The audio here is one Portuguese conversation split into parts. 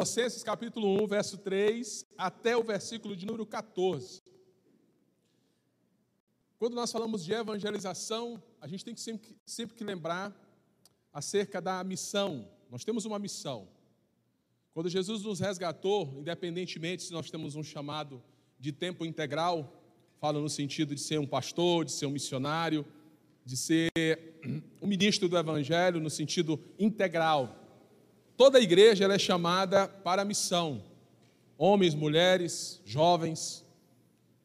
Colossenses capítulo 1, verso 3 até o versículo de número 14. Quando nós falamos de evangelização, a gente tem que sempre, sempre que lembrar acerca da missão. Nós temos uma missão. Quando Jesus nos resgatou, independentemente se nós temos um chamado de tempo integral, falo no sentido de ser um pastor, de ser um missionário, de ser um ministro do evangelho no sentido integral. Toda a igreja é chamada para a missão. Homens, mulheres, jovens,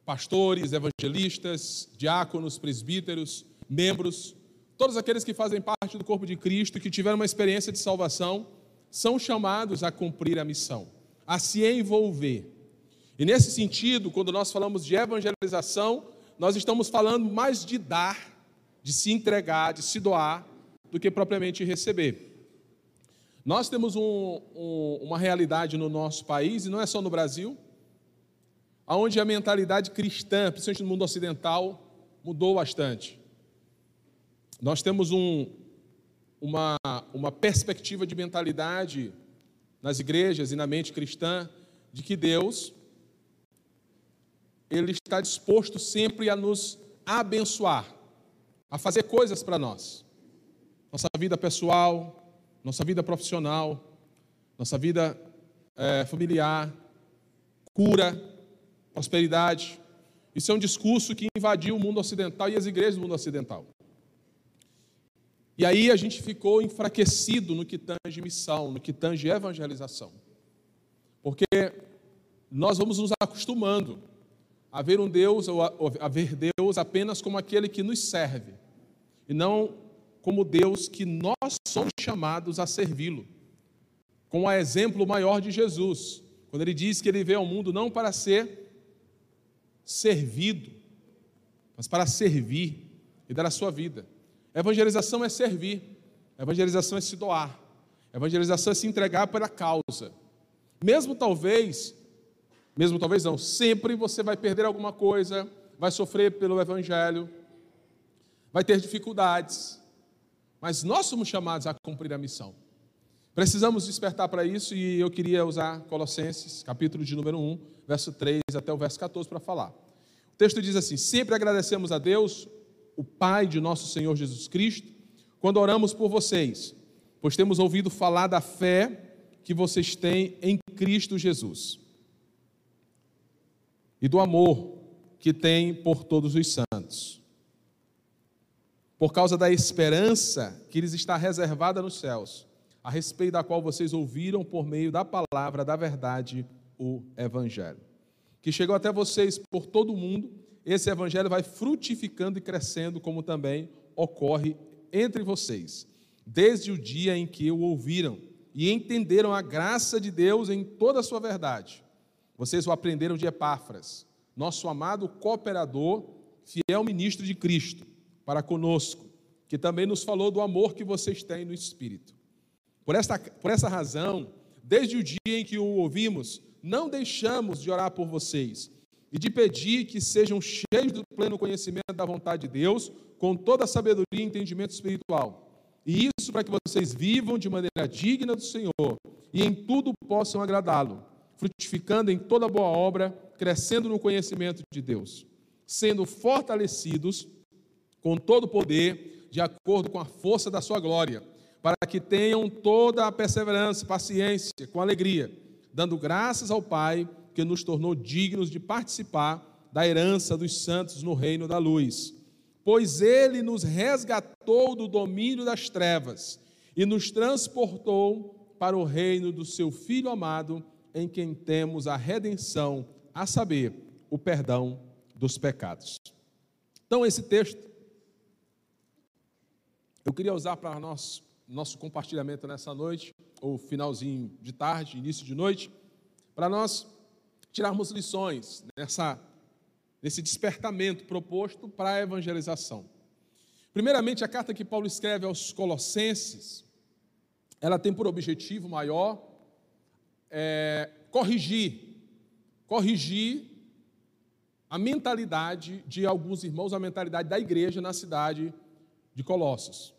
pastores, evangelistas, diáconos, presbíteros, membros, todos aqueles que fazem parte do corpo de Cristo, que tiveram uma experiência de salvação, são chamados a cumprir a missão, a se envolver. E nesse sentido, quando nós falamos de evangelização, nós estamos falando mais de dar, de se entregar, de se doar, do que propriamente receber. Nós temos um, um, uma realidade no nosso país, e não é só no Brasil, onde a mentalidade cristã, principalmente no mundo ocidental, mudou bastante. Nós temos um, uma, uma perspectiva de mentalidade nas igrejas e na mente cristã de que Deus ele está disposto sempre a nos abençoar, a fazer coisas para nós. Nossa vida pessoal, nossa vida profissional, nossa vida é, familiar, cura, prosperidade. Isso é um discurso que invadiu o mundo ocidental e as igrejas do mundo ocidental. E aí a gente ficou enfraquecido no que tange missão, no que tange evangelização. Porque nós vamos nos acostumando a ver um Deus, ou a ver Deus apenas como aquele que nos serve, e não como Deus que nós somos chamados a servi-lo. Com o exemplo maior de Jesus, quando ele diz que ele veio ao mundo não para ser servido, mas para servir e dar a sua vida. Evangelização é servir, evangelização é se doar, evangelização é se entregar pela causa. Mesmo talvez, mesmo talvez não, sempre você vai perder alguma coisa, vai sofrer pelo evangelho, vai ter dificuldades, mas nós somos chamados a cumprir a missão. Precisamos despertar para isso e eu queria usar Colossenses, capítulo de número 1, verso 3 até o verso 14 para falar. O texto diz assim: Sempre agradecemos a Deus, o Pai de nosso Senhor Jesus Cristo, quando oramos por vocês, pois temos ouvido falar da fé que vocês têm em Cristo Jesus e do amor que têm por todos os santos por causa da esperança que lhes está reservada nos céus, a respeito da qual vocês ouviram por meio da palavra da verdade o Evangelho. Que chegou até vocês por todo o mundo, esse Evangelho vai frutificando e crescendo, como também ocorre entre vocês, desde o dia em que o ouviram e entenderam a graça de Deus em toda a sua verdade. Vocês o aprenderam de Epáfras, nosso amado cooperador, fiel ministro de Cristo para conosco, que também nos falou do amor que vocês têm no Espírito. Por essa, por essa razão, desde o dia em que o ouvimos, não deixamos de orar por vocês e de pedir que sejam cheios do pleno conhecimento da vontade de Deus, com toda a sabedoria e entendimento espiritual. E isso para que vocês vivam de maneira digna do Senhor e em tudo possam agradá-lo, frutificando em toda boa obra, crescendo no conhecimento de Deus, sendo fortalecidos com todo o poder, de acordo com a força da sua glória, para que tenham toda a perseverança paciência com alegria, dando graças ao Pai que nos tornou dignos de participar da herança dos santos no reino da luz. Pois ele nos resgatou do domínio das trevas e nos transportou para o reino do seu Filho amado, em quem temos a redenção, a saber, o perdão dos pecados. Então, esse texto eu queria usar para nosso, nosso compartilhamento nessa noite, ou finalzinho de tarde, início de noite, para nós tirarmos lições nessa, nesse despertamento proposto para a evangelização. Primeiramente, a carta que Paulo escreve aos Colossenses, ela tem por objetivo maior é, corrigir, corrigir a mentalidade de alguns irmãos, a mentalidade da igreja na cidade de Colossos.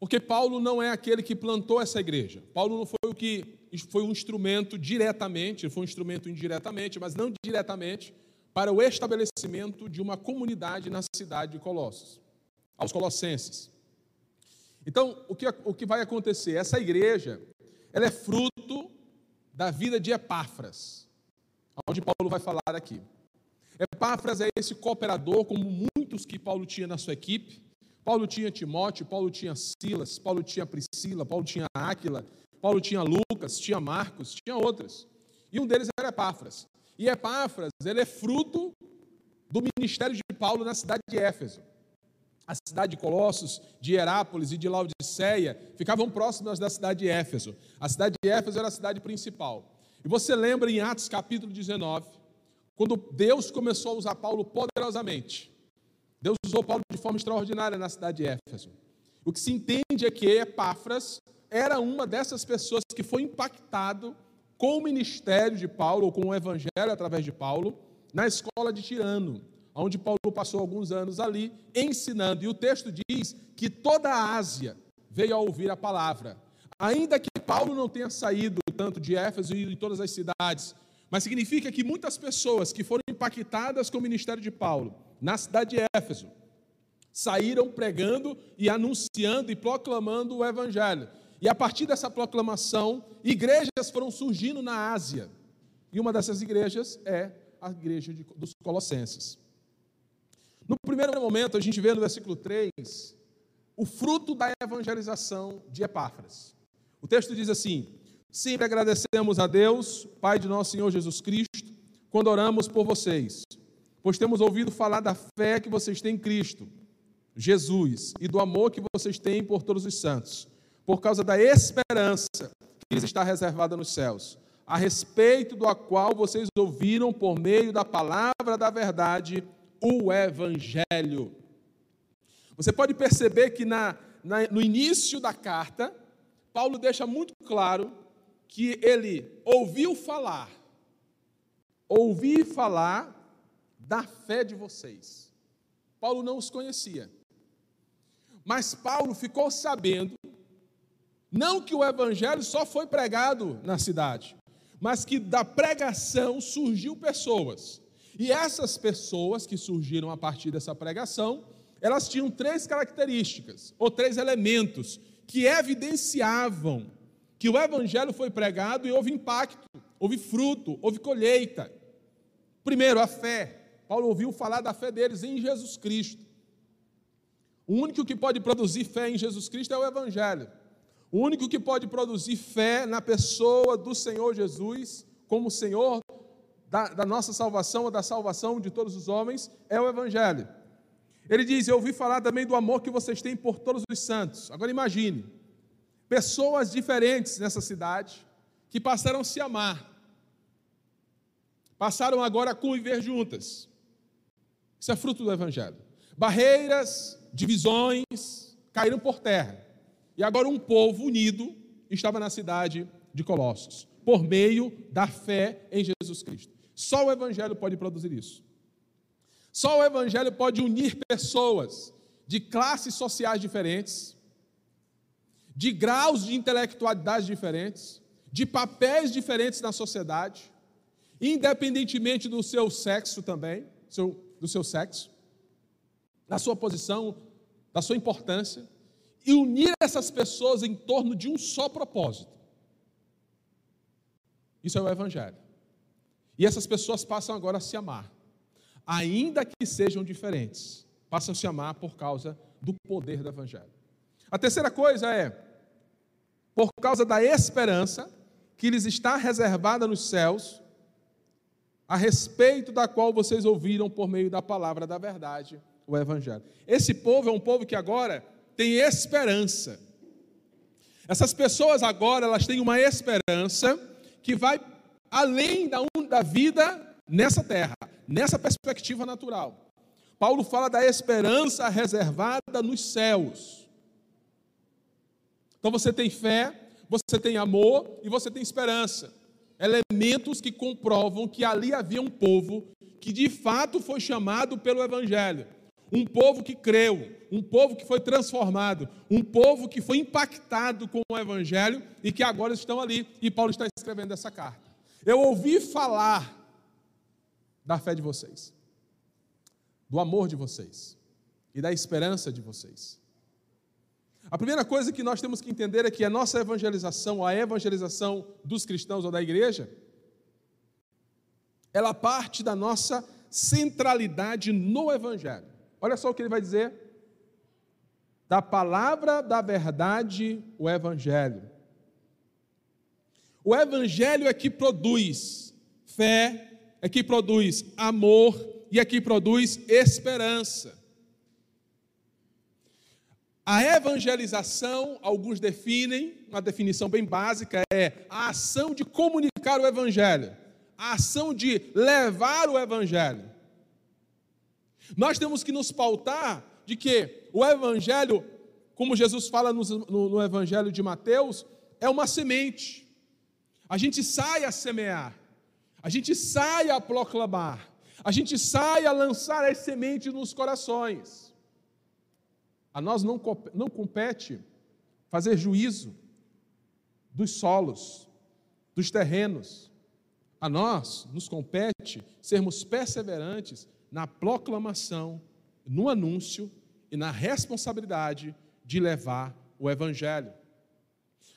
Porque Paulo não é aquele que plantou essa igreja. Paulo não foi o que foi um instrumento diretamente, foi um instrumento indiretamente, mas não diretamente, para o estabelecimento de uma comunidade na cidade de Colossos, aos colossenses. Então, o que, o que vai acontecer? Essa igreja, ela é fruto da vida de Epáfras, onde Paulo vai falar aqui. Epáfras é esse cooperador, como muitos que Paulo tinha na sua equipe. Paulo tinha Timóteo, Paulo tinha Silas, Paulo tinha Priscila, Paulo tinha Áquila, Paulo tinha Lucas, tinha Marcos, tinha outros. E um deles era Epáfras. E Epáfras, ele é fruto do ministério de Paulo na cidade de Éfeso. A cidade de Colossos, de Herápolis e de Laodiceia ficavam próximas da cidade de Éfeso. A cidade de Éfeso era a cidade principal. E você lembra em Atos capítulo 19, quando Deus começou a usar Paulo poderosamente. Deus usou Paulo de forma extraordinária na cidade de Éfeso. O que se entende é que Epáfras era uma dessas pessoas que foi impactado com o ministério de Paulo, ou com o evangelho através de Paulo, na escola de Tirano, onde Paulo passou alguns anos ali ensinando. E o texto diz que toda a Ásia veio a ouvir a palavra. Ainda que Paulo não tenha saído tanto de Éfeso e de todas as cidades, mas significa que muitas pessoas que foram impactadas com o ministério de Paulo na cidade de Éfeso saíram pregando e anunciando e proclamando o evangelho. E a partir dessa proclamação, igrejas foram surgindo na Ásia. E uma dessas igrejas é a igreja de, dos Colossenses. No primeiro momento, a gente vê no versículo 3 o fruto da evangelização de Epáfras. O texto diz assim: Sempre agradecemos a Deus, Pai de nosso Senhor Jesus Cristo, quando oramos por vocês, pois temos ouvido falar da fé que vocês têm em Cristo, Jesus, e do amor que vocês têm por todos os santos, por causa da esperança que lhes está reservada nos céus, a respeito do qual vocês ouviram por meio da palavra da verdade, o Evangelho. Você pode perceber que na, na, no início da carta, Paulo deixa muito claro que ele ouviu falar, ouvi falar da fé de vocês. Paulo não os conhecia. Mas Paulo ficou sabendo, não que o evangelho só foi pregado na cidade, mas que da pregação surgiu pessoas. E essas pessoas que surgiram a partir dessa pregação, elas tinham três características, ou três elementos, que evidenciavam que o evangelho foi pregado e houve impacto, houve fruto, houve colheita. Primeiro, a fé. Paulo ouviu falar da fé deles em Jesus Cristo. O único que pode produzir fé em Jesus Cristo é o evangelho. O único que pode produzir fé na pessoa do Senhor Jesus, como Senhor da, da, nossa salvação ou da salvação de todos os homens, é o Evangelho. Ele diz: Eu ouvi falar também do amor que vocês têm por todos os santos. Agora imagine, pessoas diferentes nessa cidade que passaram a se amar, passaram agora a conviver juntas. Isso é fruto do Evangelho. Barreiras, divisões caíram por terra. E agora um povo unido estava na cidade de Colossos, por meio da fé em Jesus Cristo. Só o Evangelho pode produzir isso. Só o Evangelho pode unir pessoas de classes sociais diferentes, de graus de intelectualidade diferentes, de papéis diferentes na sociedade, independentemente do seu sexo também, do seu sexo, da sua posição, da sua importância, e unir essas pessoas em torno de um só propósito. Isso é o Evangelho. E essas pessoas passam agora a se amar, ainda que sejam diferentes, passam a se amar por causa do poder do Evangelho. A terceira coisa é, por causa da esperança que lhes está reservada nos céus, a respeito da qual vocês ouviram por meio da palavra da verdade, o Evangelho. Esse povo é um povo que agora tem esperança. Essas pessoas agora, elas têm uma esperança que vai além da, da vida nessa terra, nessa perspectiva natural. Paulo fala da esperança reservada nos céus. Então você tem fé, você tem amor e você tem esperança. Elementos que comprovam que ali havia um povo que de fato foi chamado pelo Evangelho. Um povo que creu, Um povo que foi transformado, um povo que foi impactado com o Evangelho e que agora estão ali. E Paulo está escrevendo essa carta. Eu ouvi falar da fé de vocês, do amor de vocês e da esperança de vocês. A primeira coisa que nós temos que entender é que a nossa evangelização, a evangelização dos cristãos ou da igreja, ela parte da nossa centralidade no Evangelho. Olha só o que ele vai dizer. Da palavra da verdade, o Evangelho. O Evangelho é que produz fé, é que produz amor e é que produz esperança. A evangelização, alguns definem, uma definição bem básica, é a ação de comunicar o Evangelho a ação de levar o Evangelho. Nós temos que nos pautar de que o Evangelho, como Jesus fala no, no, no Evangelho de Mateus, é uma semente. A gente sai a semear, a gente sai a proclamar, a gente sai a lançar as sementes nos corações. A nós não, não compete fazer juízo dos solos, dos terrenos, a nós nos compete sermos perseverantes na proclamação, no anúncio e na responsabilidade de levar o Evangelho.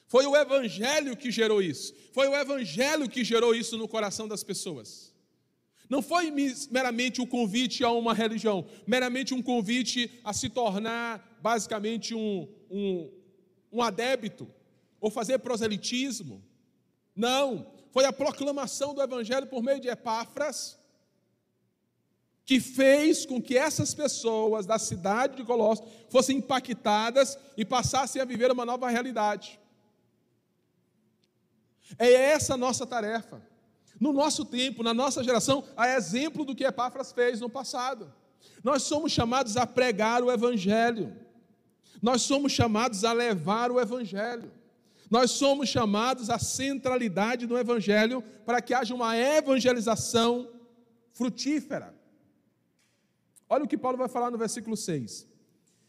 Foi o Evangelho que gerou isso. Foi o Evangelho que gerou isso no coração das pessoas. Não foi meramente o um convite a uma religião, meramente um convite a se tornar basicamente um, um, um adébito ou fazer proselitismo. Não, foi a proclamação do Evangelho por meio de Epáfras, que fez com que essas pessoas da cidade de Colossos fossem impactadas e passassem a viver uma nova realidade. É essa a nossa tarefa. No nosso tempo, na nossa geração, a exemplo do que Epáfras fez no passado. Nós somos chamados a pregar o Evangelho. Nós somos chamados a levar o Evangelho. Nós somos chamados à centralidade do Evangelho para que haja uma evangelização frutífera. Olha o que Paulo vai falar no versículo 6: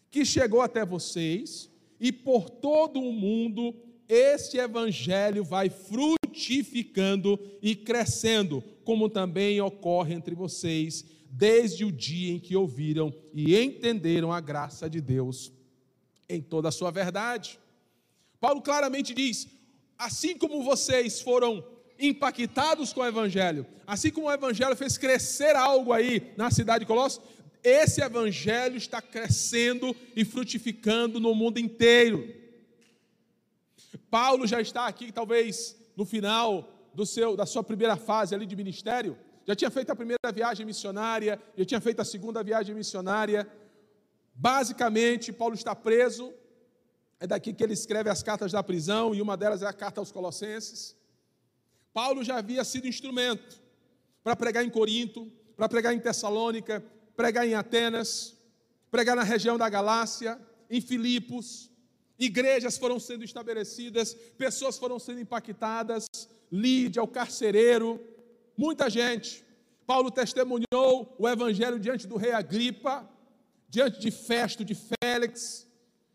Que chegou até vocês, e por todo o mundo este Evangelho vai frutificando e crescendo, como também ocorre entre vocês, desde o dia em que ouviram e entenderam a graça de Deus em toda a sua verdade. Paulo claramente diz: assim como vocês foram impactados com o Evangelho, assim como o Evangelho fez crescer algo aí na cidade de Colossos, esse Evangelho está crescendo e frutificando no mundo inteiro. Paulo já está aqui, talvez no final do seu, da sua primeira fase ali de ministério, já tinha feito a primeira viagem missionária, já tinha feito a segunda viagem missionária. Basicamente, Paulo está preso, é daqui que ele escreve as cartas da prisão, e uma delas é a carta aos Colossenses. Paulo já havia sido instrumento para pregar em Corinto, para pregar em Tessalônica, pregar em Atenas, pregar na região da Galácia, em Filipos. Igrejas foram sendo estabelecidas, pessoas foram sendo impactadas, Lídia, o carcereiro, muita gente. Paulo testemunhou o evangelho diante do rei Agripa, diante de Festo, de Félix,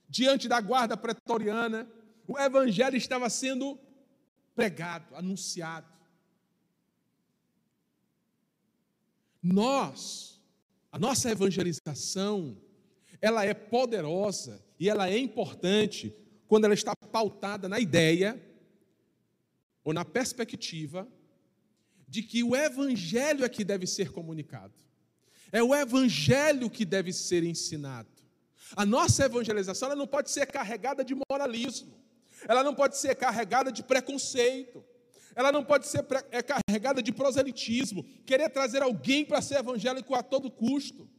diante da guarda pretoriana, o evangelho estava sendo pregado, anunciado. Nós, a nossa evangelização, ela é poderosa e ela é importante quando ela está pautada na ideia ou na perspectiva de que o evangelho é que deve ser comunicado. É o evangelho que deve ser ensinado. A nossa evangelização não pode ser carregada de moralismo, ela não pode ser carregada de preconceito, ela não pode ser é, carregada de proselitismo, querer trazer alguém para ser evangélico a todo custo.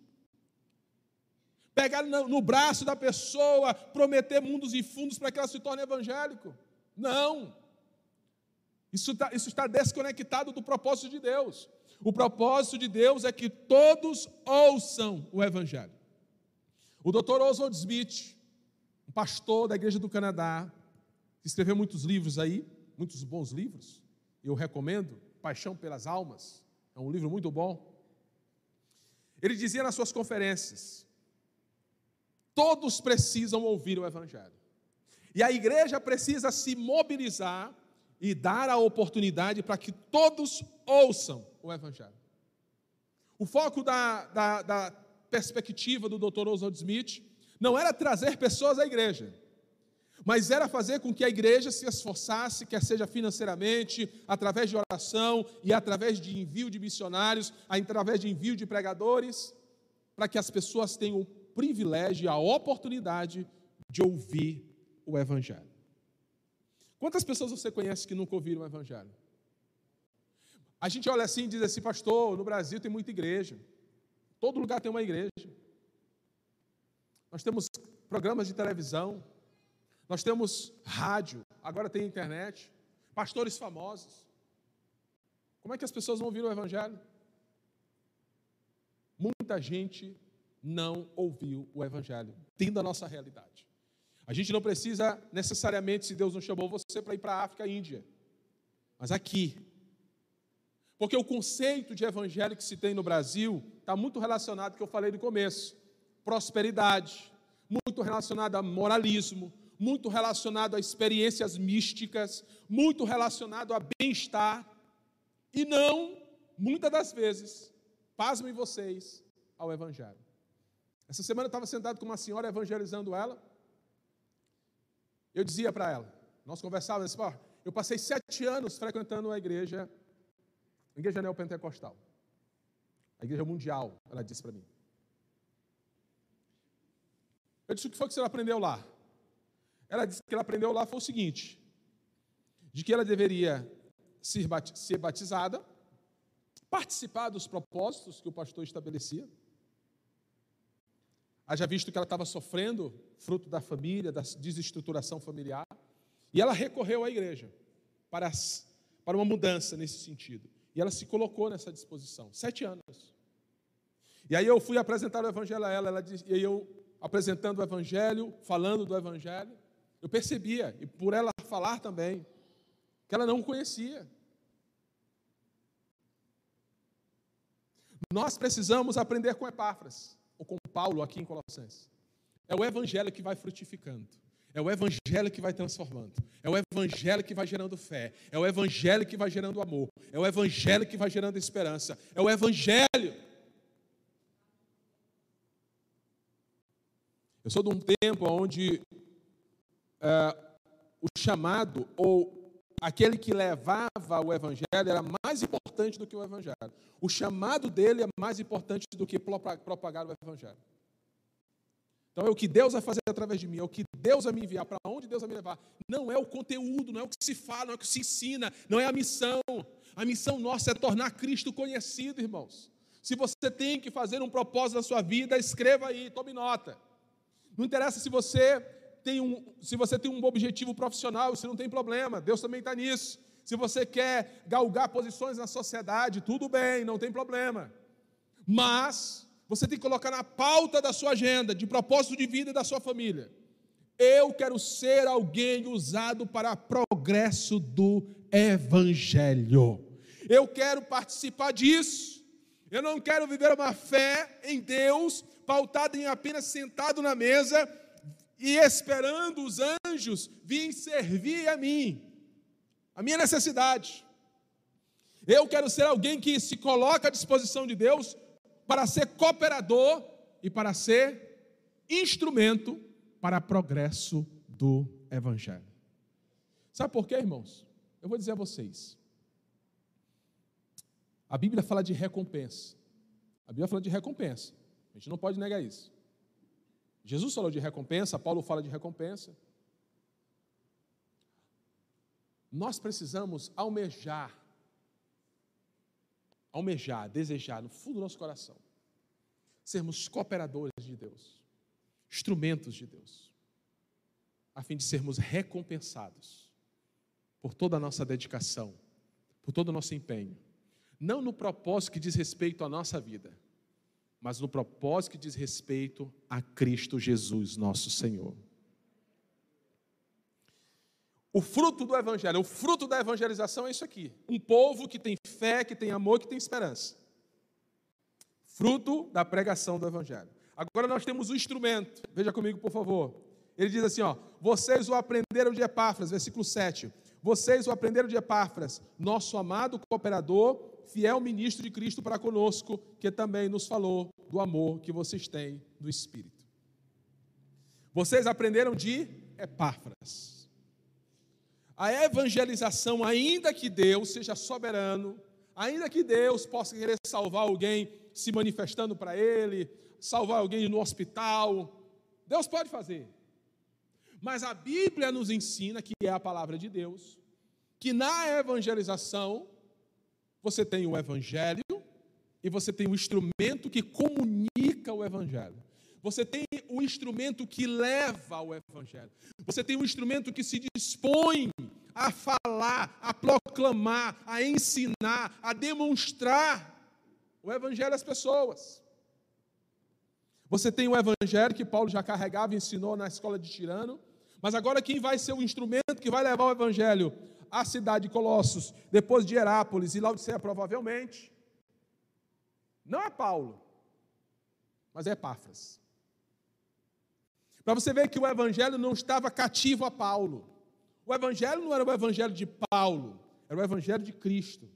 Pegar no, no braço da pessoa, prometer mundos e fundos para que ela se torne evangélico. Não. Isso, tá, isso está desconectado do propósito de Deus. O propósito de Deus é que todos ouçam o Evangelho. O Dr. Oswald Smith, um pastor da Igreja do Canadá, que escreveu muitos livros aí, muitos bons livros, eu recomendo, Paixão pelas Almas, é um livro muito bom. Ele dizia nas suas conferências Todos precisam ouvir o Evangelho. E a igreja precisa se mobilizar e dar a oportunidade para que todos ouçam o Evangelho. O foco da, da, da perspectiva do Dr. Oswald Smith não era trazer pessoas à igreja, mas era fazer com que a igreja se esforçasse, quer seja financeiramente, através de oração e através de envio de missionários, através de envio de pregadores, para que as pessoas tenham privilégio a oportunidade de ouvir o Evangelho. Quantas pessoas você conhece que nunca ouviram o Evangelho? A gente olha assim e diz assim, pastor, no Brasil tem muita igreja. Todo lugar tem uma igreja. Nós temos programas de televisão, nós temos rádio, agora tem internet, pastores famosos. Como é que as pessoas vão ouvir o Evangelho? Muita gente não ouviu o Evangelho, tendo a nossa realidade. A gente não precisa necessariamente, se Deus não chamou você para ir para a África, Índia, mas aqui. Porque o conceito de evangelho que se tem no Brasil está muito relacionado, que eu falei no começo, prosperidade, muito relacionado a moralismo, muito relacionado a experiências místicas, muito relacionado a bem-estar, e não, muitas das vezes, pasmem vocês, ao Evangelho. Essa semana eu estava sentado com uma senhora evangelizando ela. Eu dizia para ela, nós conversávamos, eu, eu passei sete anos frequentando a igreja, a igreja neopentecostal, a igreja mundial, ela disse para mim. Eu disse, o que foi que você aprendeu lá? Ela disse que ela aprendeu lá foi o seguinte: de que ela deveria ser batizada, participar dos propósitos que o pastor estabelecia. Haja visto que ela estava sofrendo, fruto da família, da desestruturação familiar, e ela recorreu à igreja para, para uma mudança nesse sentido. E ela se colocou nessa disposição, sete anos. E aí eu fui apresentar o evangelho a ela, ela disse, e eu apresentando o evangelho, falando do evangelho, eu percebia, e por ela falar também, que ela não conhecia. Nós precisamos aprender com Epáfras, ou com Paulo aqui em Colossenses. É o evangelho que vai frutificando. É o evangelho que vai transformando. É o evangelho que vai gerando fé. É o evangelho que vai gerando amor. É o evangelho que vai gerando esperança. É o evangelho. Eu sou de um tempo onde uh, o chamado ou aquele que levava o evangelho era mais importante do que o evangelho. O chamado dele é mais importante do que propagar o evangelho. Então é o que Deus vai fazer através de mim, é o que Deus vai me enviar, para onde Deus vai me levar. Não é o conteúdo, não é o que se fala, não é o que se ensina, não é a missão. A missão nossa é tornar Cristo conhecido, irmãos. Se você tem que fazer um propósito na sua vida, escreva aí, tome nota. Não interessa se você tem um, se você tem um objetivo profissional, isso não tem problema, Deus também está nisso. Se você quer galgar posições na sociedade, tudo bem, não tem problema. Mas você tem que colocar na pauta da sua agenda, de propósito de vida e da sua família. Eu quero ser alguém usado para progresso do Evangelho. Eu quero participar disso. Eu não quero viver uma fé em Deus pautada em apenas sentado na mesa e esperando os anjos virem servir a mim, a minha necessidade. Eu quero ser alguém que se coloca à disposição de Deus para ser cooperador e para ser instrumento para progresso do Evangelho. Sabe por quê, irmãos? Eu vou dizer a vocês. A Bíblia fala de recompensa. A Bíblia fala de recompensa. A gente não pode negar isso. Jesus falou de recompensa, Paulo fala de recompensa. Nós precisamos almejar, almejar, desejar no fundo do nosso coração, sermos cooperadores de Deus, instrumentos de Deus, a fim de sermos recompensados por toda a nossa dedicação, por todo o nosso empenho, não no propósito que diz respeito à nossa vida, mas no propósito que diz respeito a Cristo Jesus, nosso Senhor. O fruto do evangelho, o fruto da evangelização é isso aqui: um povo que tem fé, que tem amor, que tem esperança. Fruto da pregação do evangelho. Agora nós temos o instrumento. Veja comigo, por favor. Ele diz assim, ó: "Vocês o aprenderam de Epáfras", versículo 7. Vocês o aprenderam de Epáfras, nosso amado cooperador, fiel ministro de Cristo para conosco, que também nos falou do amor que vocês têm do Espírito. Vocês aprenderam de Epáfras. A evangelização, ainda que Deus seja soberano, ainda que Deus possa querer salvar alguém se manifestando para Ele, salvar alguém no hospital, Deus pode fazer. Mas a Bíblia nos ensina, que é a palavra de Deus, que na evangelização você tem o Evangelho e você tem o instrumento que comunica o Evangelho. Você tem o instrumento que leva ao Evangelho. Você tem o instrumento que se dispõe a falar, a proclamar, a ensinar, a demonstrar o Evangelho às pessoas. Você tem o Evangelho que Paulo já carregava e ensinou na escola de Tirano, mas agora quem vai ser o instrumento que vai levar o Evangelho à cidade de Colossos, depois de Herápolis e Laodiceia, provavelmente, não é Paulo, mas é Epáfras. Para você ver que o evangelho não estava cativo a Paulo. O evangelho não era o evangelho de Paulo, era o evangelho de Cristo,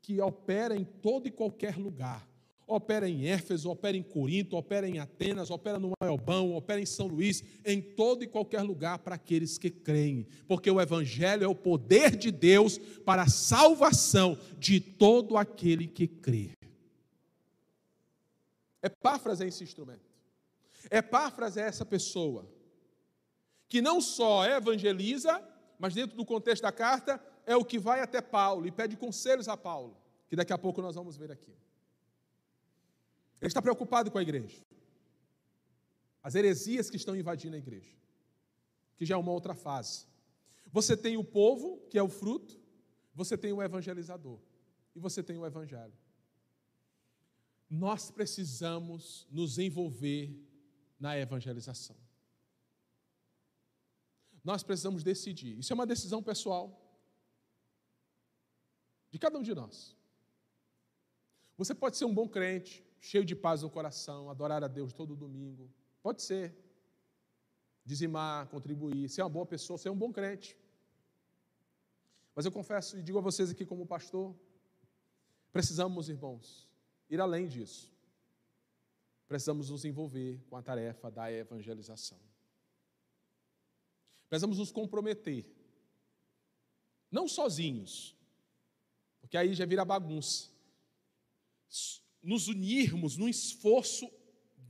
que opera em todo e qualquer lugar. Opera em Éfeso, opera em Corinto, opera em Atenas, opera no Elbão, opera em São Luís, em todo e qualquer lugar para aqueles que creem, porque o Evangelho é o poder de Deus para a salvação de todo aquele que crê. Epáfras é esse instrumento. Epáfras é essa pessoa que não só evangeliza, mas dentro do contexto da carta, é o que vai até Paulo e pede conselhos a Paulo, que daqui a pouco nós vamos ver aqui. Ele está preocupado com a igreja. As heresias que estão invadindo a igreja, que já é uma outra fase. Você tem o povo, que é o fruto, você tem o evangelizador, e você tem o evangelho. Nós precisamos nos envolver na evangelização. Nós precisamos decidir. Isso é uma decisão pessoal de cada um de nós. Você pode ser um bom crente, cheio de paz no coração, adorar a Deus todo domingo. Pode ser. Dizimar, contribuir, ser uma boa pessoa, ser um bom crente. Mas eu confesso e digo a vocês aqui como pastor, precisamos, irmãos, ir além disso precisamos nos envolver com a tarefa da evangelização. Precisamos nos comprometer, não sozinhos, porque aí já vira bagunça. Nos unirmos num esforço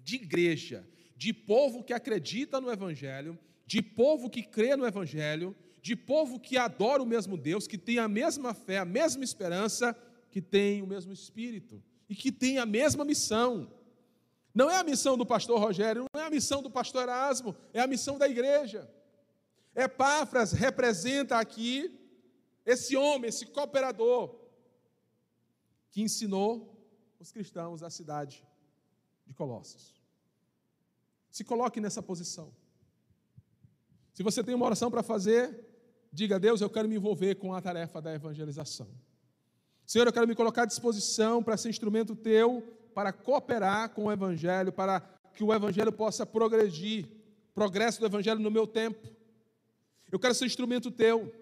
de igreja, de povo que acredita no Evangelho, de povo que crê no Evangelho, de povo que adora o mesmo Deus, que tem a mesma fé, a mesma esperança, que tem o mesmo Espírito e que tem a mesma missão. Não é a missão do pastor Rogério, não é a missão do pastor Erasmo, é a missão da igreja. Epáfras representa aqui esse homem, esse cooperador, que ensinou os cristãos da cidade de Colossos. Se coloque nessa posição. Se você tem uma oração para fazer, diga a Deus: Eu quero me envolver com a tarefa da evangelização. Senhor, eu quero me colocar à disposição para ser instrumento teu para cooperar com o Evangelho, para que o Evangelho possa progredir, progresso do Evangelho no meu tempo. Eu quero ser instrumento teu.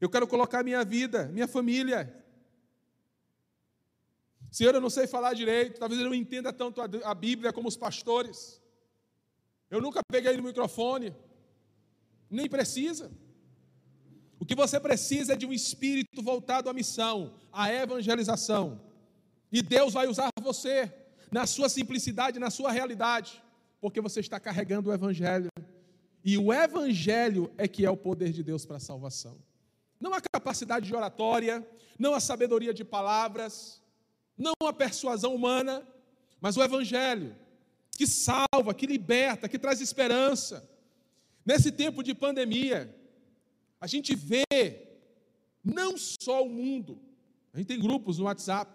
Eu quero colocar minha vida, minha família. Senhor, eu não sei falar direito, talvez eu não entenda tanto a Bíblia como os pastores. Eu nunca peguei no microfone, nem precisa. O que você precisa é de um espírito voltado à missão, à evangelização. E Deus vai usar você na sua simplicidade, na sua realidade, porque você está carregando o Evangelho. E o Evangelho é que é o poder de Deus para a salvação. Não a capacidade de oratória, não a sabedoria de palavras, não a persuasão humana, mas o Evangelho, que salva, que liberta, que traz esperança. Nesse tempo de pandemia, a gente vê não só o mundo, a gente tem grupos no WhatsApp,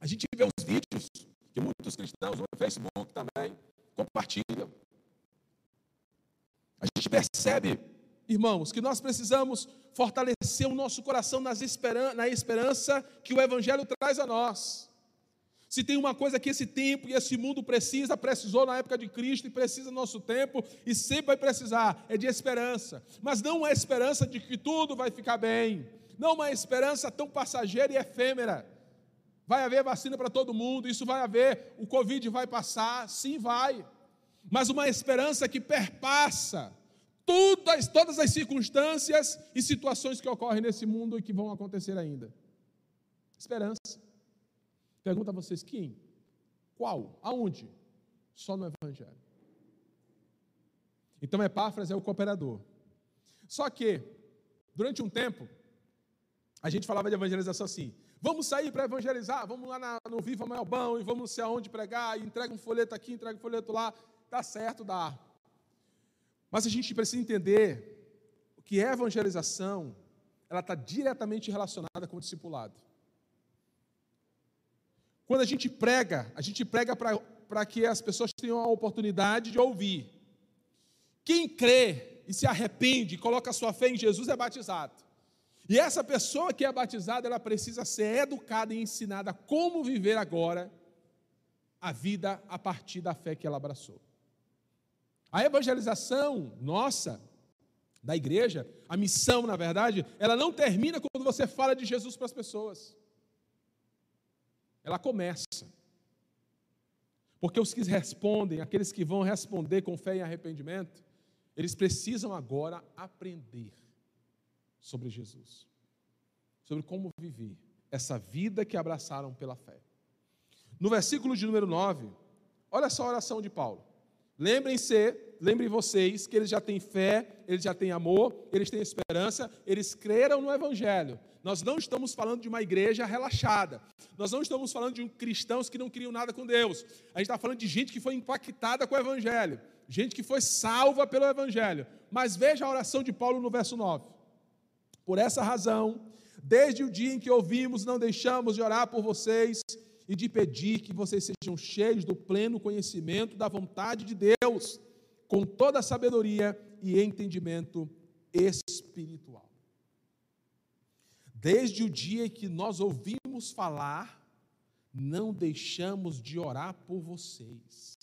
a gente vê os vídeos que muitos cristãos no Facebook também compartilham. A gente percebe, irmãos, que nós precisamos fortalecer o nosso coração esperan na esperança que o Evangelho traz a nós. Se tem uma coisa que esse tempo e esse mundo precisa, precisou na época de Cristo e precisa no nosso tempo e sempre vai precisar, é de esperança. Mas não é esperança de que tudo vai ficar bem. Não uma esperança tão passageira e efêmera. Vai haver vacina para todo mundo, isso vai haver, o Covid vai passar, sim, vai. Mas uma esperança que perpassa todas, todas as circunstâncias e situações que ocorrem nesse mundo e que vão acontecer ainda. Esperança. Pergunta a vocês: quem? Qual? Aonde? Só no Evangelho. Então, Epáfras é o cooperador. Só que, durante um tempo, a gente falava de evangelização assim: vamos sair para evangelizar, vamos lá na, no Viva Melbão e vamos não sei aonde pregar, entrega um folheto aqui, entrega um folheto lá, dá certo, dá. Mas a gente precisa entender que a evangelização, ela está diretamente relacionada com o discipulado. Quando a gente prega, a gente prega para que as pessoas tenham a oportunidade de ouvir. Quem crê e se arrepende, coloca sua fé em Jesus, é batizado. E essa pessoa que é batizada, ela precisa ser educada e ensinada como viver agora a vida a partir da fé que ela abraçou. A evangelização nossa, da igreja, a missão, na verdade, ela não termina quando você fala de Jesus para as pessoas ela começa. Porque os que respondem, aqueles que vão responder com fé e arrependimento, eles precisam agora aprender sobre Jesus, sobre como viver essa vida que abraçaram pela fé. No versículo de número 9, olha só a oração de Paulo. Lembrem-se, lembrem vocês que eles já têm fé, eles já têm amor, eles têm esperança, eles creram no Evangelho. Nós não estamos falando de uma igreja relaxada. Nós não estamos falando de cristãos que não queriam nada com Deus. A gente está falando de gente que foi impactada com o Evangelho, gente que foi salva pelo Evangelho. Mas veja a oração de Paulo no verso 9. Por essa razão, desde o dia em que ouvimos, não deixamos de orar por vocês e de pedir que vocês sejam cheios do pleno conhecimento da vontade de Deus, com toda sabedoria e entendimento espiritual. Desde o dia que nós ouvimos falar, não deixamos de orar por vocês.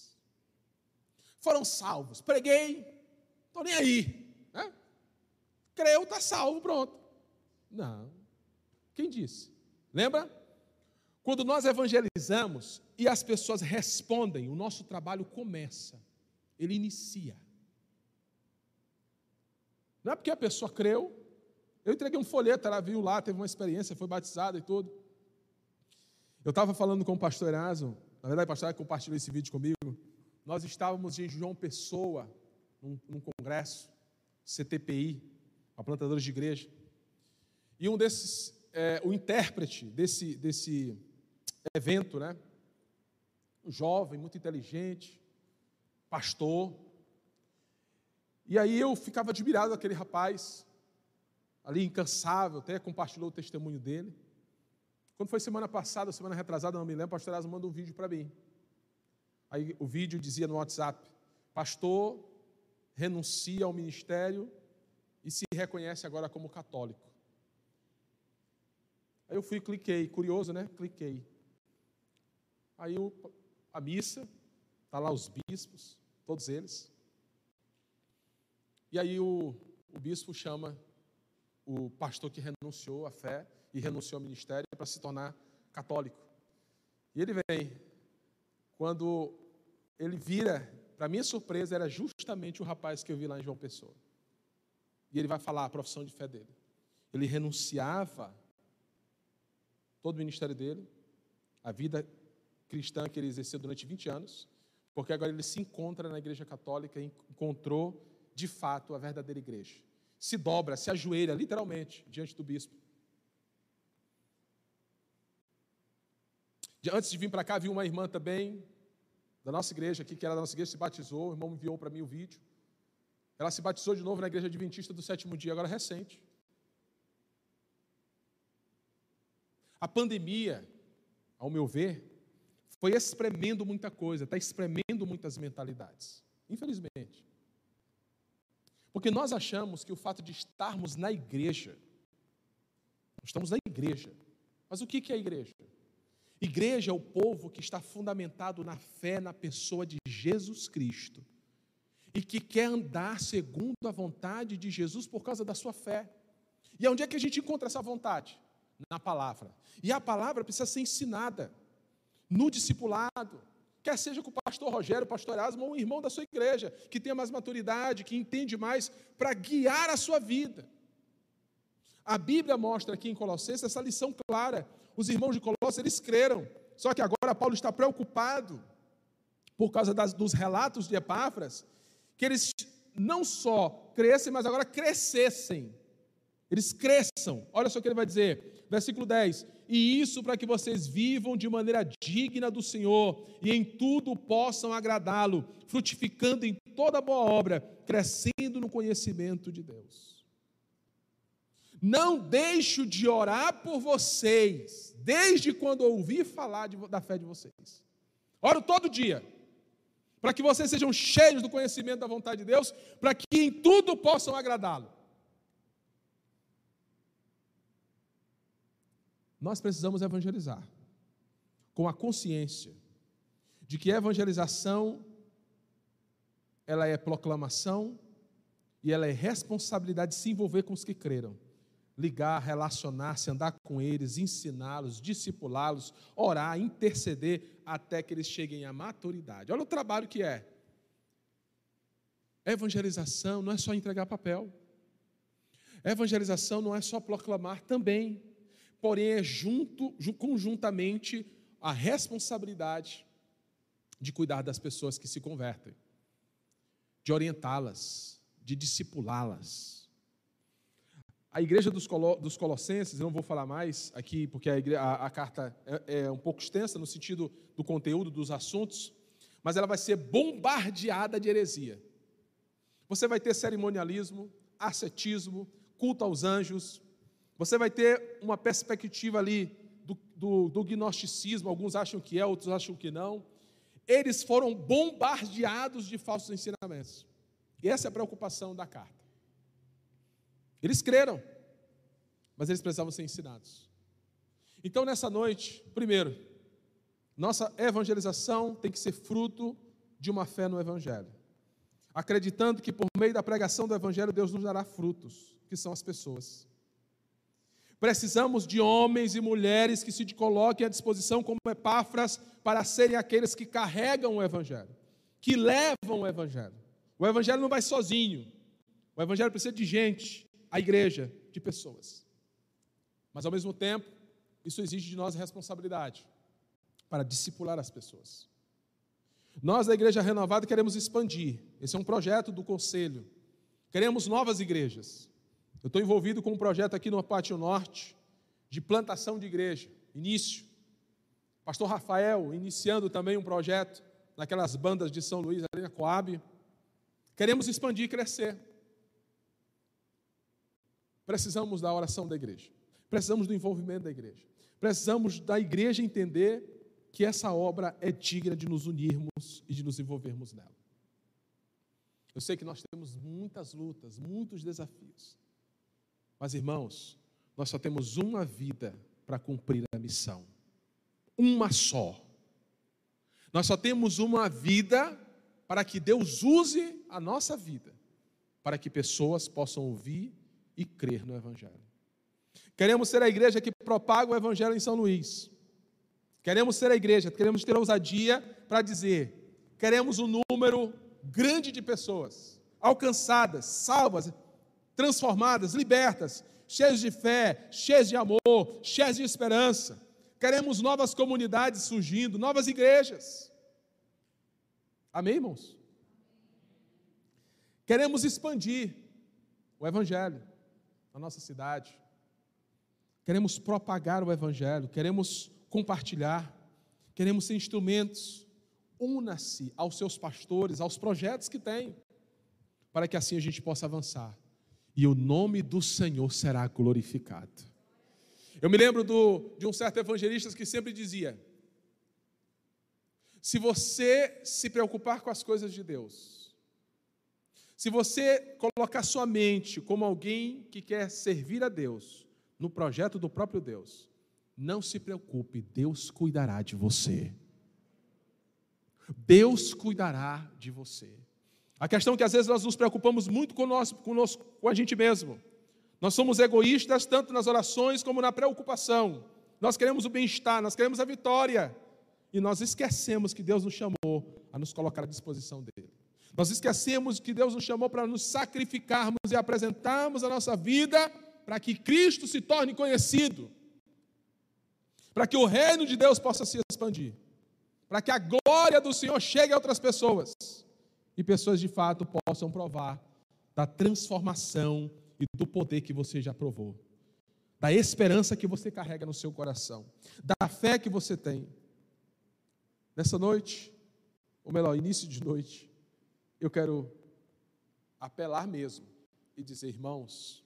Foram salvos. Preguei, estou nem aí. Né? Creu, está salvo, pronto. Não. Quem disse? Lembra? Quando nós evangelizamos e as pessoas respondem, o nosso trabalho começa, ele inicia. Não é porque a pessoa creu, eu entreguei um folheto, ela viu lá, teve uma experiência, foi batizada e tudo. Eu estava falando com o pastor Eraso, na verdade, o pastor compartilhou esse vídeo comigo. Nós estávamos em João Pessoa, num, num congresso, CTPI, a plantadores de igreja. E um desses, é, o intérprete desse, desse evento, né? Um jovem, muito inteligente, pastor. E aí eu ficava admirado daquele rapaz, ali incansável, até compartilhou o testemunho dele. Quando foi semana passada, semana retrasada, não me lembro, o pastor Erasmo mandou um vídeo para mim. Aí o vídeo dizia no WhatsApp: Pastor renuncia ao ministério e se reconhece agora como católico. Aí eu fui cliquei, curioso, né? Cliquei. Aí a missa, tá lá os bispos, todos eles. E aí o, o bispo chama o pastor que renunciou à fé e renunciou ao ministério para se tornar católico. E ele vem, quando ele vira, para minha surpresa, era justamente o rapaz que eu vi lá em João Pessoa. E ele vai falar a profissão de fé dele. Ele renunciava todo o ministério dele, a vida cristã que ele exerceu durante 20 anos, porque agora ele se encontra na igreja católica e encontrou de fato a verdadeira igreja se dobra, se ajoelha, literalmente, diante do bispo. Antes de vir para cá, vi uma irmã também, da nossa igreja aqui, que era da nossa igreja, se batizou, o irmão enviou para mim o vídeo. Ela se batizou de novo na igreja adventista do sétimo dia, agora recente. A pandemia, ao meu ver, foi espremendo muita coisa, está espremendo muitas mentalidades, infelizmente. Porque nós achamos que o fato de estarmos na igreja, estamos na igreja, mas o que é a igreja? Igreja é o povo que está fundamentado na fé na pessoa de Jesus Cristo e que quer andar segundo a vontade de Jesus por causa da sua fé. E onde é que a gente encontra essa vontade? Na palavra. E a palavra precisa ser ensinada no discipulado, quer seja com o pastor Rogério, pastor Erasmo, ou um irmão da sua igreja, que tenha mais maturidade, que entende mais, para guiar a sua vida. A Bíblia mostra aqui em Colossenses essa lição clara. Os irmãos de Colossos, eles creram, só que agora Paulo está preocupado, por causa das, dos relatos de Epáfras, que eles não só crescem, mas agora crescessem. Eles cresçam. Olha só o que ele vai dizer, versículo 10: E isso para que vocês vivam de maneira digna do Senhor e em tudo possam agradá-lo, frutificando em toda boa obra, crescendo no conhecimento de Deus. Não deixo de orar por vocês, desde quando ouvi falar de, da fé de vocês. Oro todo dia para que vocês sejam cheios do conhecimento da vontade de Deus, para que em tudo possam agradá-lo. Nós precisamos evangelizar com a consciência de que evangelização ela é proclamação e ela é responsabilidade de se envolver com os que creram ligar, relacionar-se, andar com eles, ensiná-los, discipulá-los, orar, interceder até que eles cheguem à maturidade. Olha o trabalho que é. Evangelização não é só entregar papel. Evangelização não é só proclamar também, porém é junto, conjuntamente a responsabilidade de cuidar das pessoas que se convertem, de orientá-las, de discipulá-las a igreja dos, Colo, dos Colossenses, eu não vou falar mais aqui, porque a, igreja, a, a carta é, é um pouco extensa no sentido do conteúdo, dos assuntos, mas ela vai ser bombardeada de heresia. Você vai ter cerimonialismo, ascetismo, culto aos anjos, você vai ter uma perspectiva ali do, do, do gnosticismo, alguns acham que é, outros acham que não. Eles foram bombardeados de falsos ensinamentos. E essa é a preocupação da carta. Eles creram, mas eles precisavam ser ensinados. Então, nessa noite, primeiro, nossa evangelização tem que ser fruto de uma fé no Evangelho, acreditando que por meio da pregação do Evangelho Deus nos dará frutos, que são as pessoas. Precisamos de homens e mulheres que se coloquem à disposição como epáfras para serem aqueles que carregam o Evangelho, que levam o Evangelho. O Evangelho não vai sozinho, o Evangelho precisa de gente, a igreja de pessoas. Mas, ao mesmo tempo, isso exige de nós responsabilidade para discipular as pessoas. Nós, da Igreja Renovada, queremos expandir. Esse é um projeto do Conselho. Queremos novas igrejas. Eu estou envolvido com um projeto aqui no Pátio Norte de plantação de igreja, início. Pastor Rafael iniciando também um projeto naquelas bandas de São Luís, ali na Coab. Queremos expandir e crescer. Precisamos da oração da igreja. Precisamos do envolvimento da igreja. Precisamos da igreja entender que essa obra é digna de nos unirmos e de nos envolvermos nela. Eu sei que nós temos muitas lutas, muitos desafios. Mas, irmãos, nós só temos uma vida para cumprir a missão. Uma só. Nós só temos uma vida para que Deus use a nossa vida, para que pessoas possam ouvir e crer no Evangelho. Queremos ser a igreja que propaga o Evangelho em São Luís. Queremos ser a igreja, queremos ter ousadia para dizer: queremos um número grande de pessoas alcançadas, salvas, transformadas, libertas, cheias de fé, cheias de amor, cheias de esperança. Queremos novas comunidades surgindo, novas igrejas. Amém, irmãos? Queremos expandir o Evangelho na nossa cidade. Queremos propagar o Evangelho, queremos compartilhar, queremos ser instrumentos. Una-se aos seus pastores, aos projetos que tem, para que assim a gente possa avançar. E o nome do Senhor será glorificado. Eu me lembro do, de um certo evangelista que sempre dizia: se você se preocupar com as coisas de Deus, se você colocar sua mente como alguém que quer servir a Deus, no projeto do próprio Deus, Não se preocupe, Deus cuidará de você. Deus cuidará de você. A questão é que às vezes nós nos preocupamos muito conosco, conosco, com a gente mesmo. Nós somos egoístas tanto nas orações como na preocupação. Nós queremos o bem-estar, nós queremos a vitória. E nós esquecemos que Deus nos chamou a nos colocar à disposição dele. Nós esquecemos que Deus nos chamou para nos sacrificarmos e apresentarmos a nossa vida para que Cristo se torne conhecido, para que o reino de Deus possa se expandir, para que a glória do Senhor chegue a outras pessoas e pessoas de fato possam provar da transformação e do poder que você já provou, da esperança que você carrega no seu coração, da fé que você tem. Nessa noite, ou melhor, início de noite, eu quero apelar mesmo e dizer, irmãos,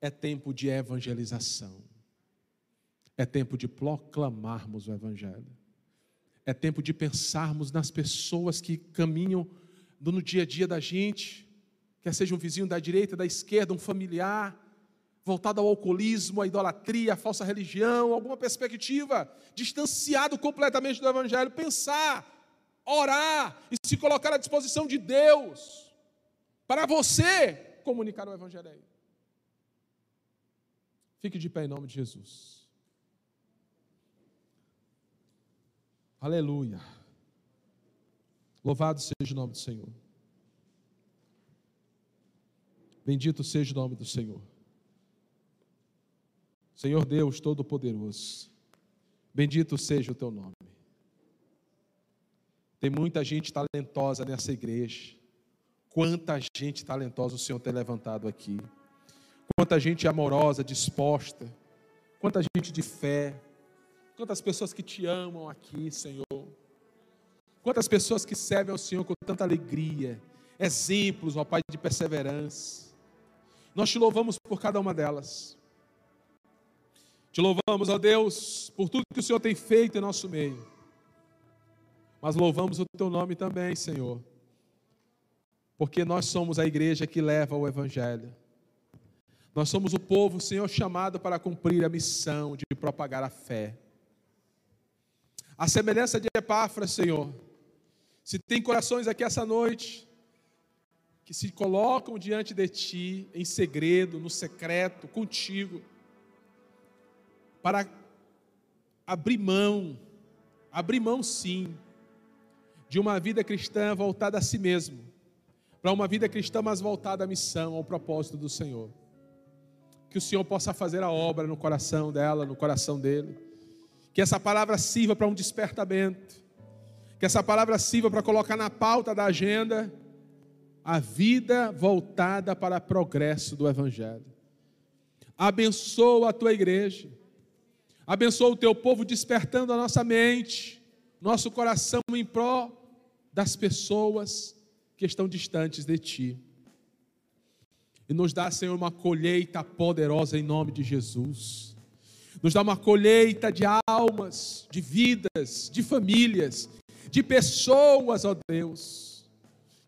é tempo de evangelização, é tempo de proclamarmos o Evangelho, é tempo de pensarmos nas pessoas que caminham no dia a dia da gente, quer seja um vizinho da direita, da esquerda, um familiar, voltado ao alcoolismo, à idolatria, à falsa religião, alguma perspectiva, distanciado completamente do Evangelho, pensar, orar e se colocar à disposição de Deus, para você comunicar o Evangelho. Fique de pé em nome de Jesus. Aleluia. Louvado seja o nome do Senhor. Bendito seja o nome do Senhor. Senhor Deus Todo-Poderoso, bendito seja o teu nome. Tem muita gente talentosa nessa igreja. Quanta gente talentosa o Senhor tem levantado aqui. Quanta gente amorosa, disposta. Quanta gente de fé. Quantas pessoas que te amam aqui, Senhor. Quantas pessoas que servem ao Senhor com tanta alegria. Exemplos, ó Pai, de perseverança. Nós te louvamos por cada uma delas. Te louvamos, ó Deus, por tudo que o Senhor tem feito em nosso meio. Mas louvamos o teu nome também, Senhor. Porque nós somos a igreja que leva o Evangelho. Nós somos o povo, Senhor, chamado para cumprir a missão de propagar a fé. A semelhança de Epáfras, Senhor, se tem corações aqui essa noite que se colocam diante de Ti em segredo, no secreto, contigo, para abrir mão, abrir mão sim, de uma vida cristã voltada a si mesmo, para uma vida cristã mais voltada à missão, ao propósito do Senhor que o Senhor possa fazer a obra no coração dela, no coração dele. Que essa palavra sirva para um despertamento. Que essa palavra sirva para colocar na pauta da agenda a vida voltada para o progresso do Evangelho. Abençoa a tua igreja. Abençoa o teu povo despertando a nossa mente, nosso coração em pró das pessoas que estão distantes de ti. E nos dá, Senhor, uma colheita poderosa em nome de Jesus. Nos dá uma colheita de almas, de vidas, de famílias, de pessoas, ó Deus,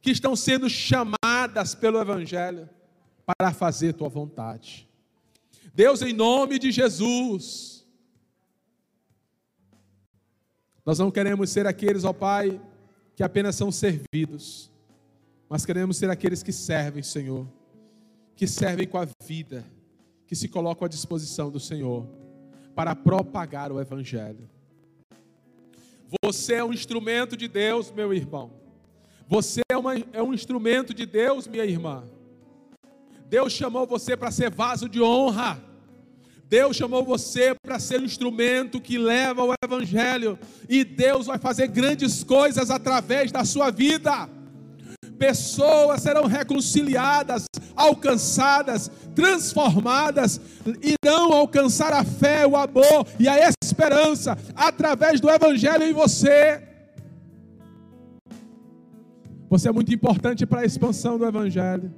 que estão sendo chamadas pelo Evangelho para fazer tua vontade. Deus, em nome de Jesus, nós não queremos ser aqueles, ó Pai, que apenas são servidos, mas queremos ser aqueles que servem, Senhor que servem com a vida, que se colocam à disposição do Senhor para propagar o Evangelho. Você é um instrumento de Deus, meu irmão. Você é, uma, é um instrumento de Deus, minha irmã. Deus chamou você para ser vaso de honra. Deus chamou você para ser um instrumento que leva o Evangelho. E Deus vai fazer grandes coisas através da sua vida pessoas serão reconciliadas, alcançadas, transformadas, irão alcançar a fé, o amor e a esperança através do Evangelho em você. Você é muito importante para a expansão do Evangelho,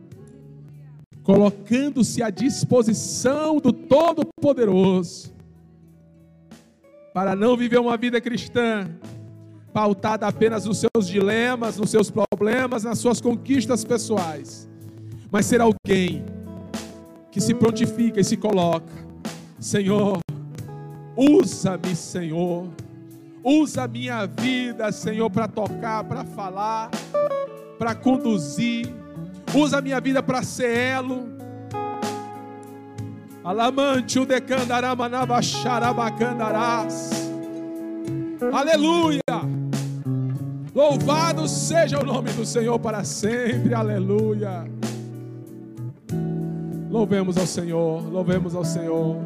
colocando-se à disposição do Todo-Poderoso, para não viver uma vida cristã pautada apenas nos seus dilemas, nos seus problemas, nas suas conquistas pessoais, mas ser alguém que se prontifica e se coloca: Senhor, Usa-me, Senhor. Usa a minha vida, Senhor, para tocar, para falar, para conduzir. Usa a minha vida para ser elo. Alamante o decandaramanabacharabacandarás. Aleluia. Louvado seja o nome do Senhor para sempre. Aleluia. Louvemos ao Senhor, louvemos ao Senhor.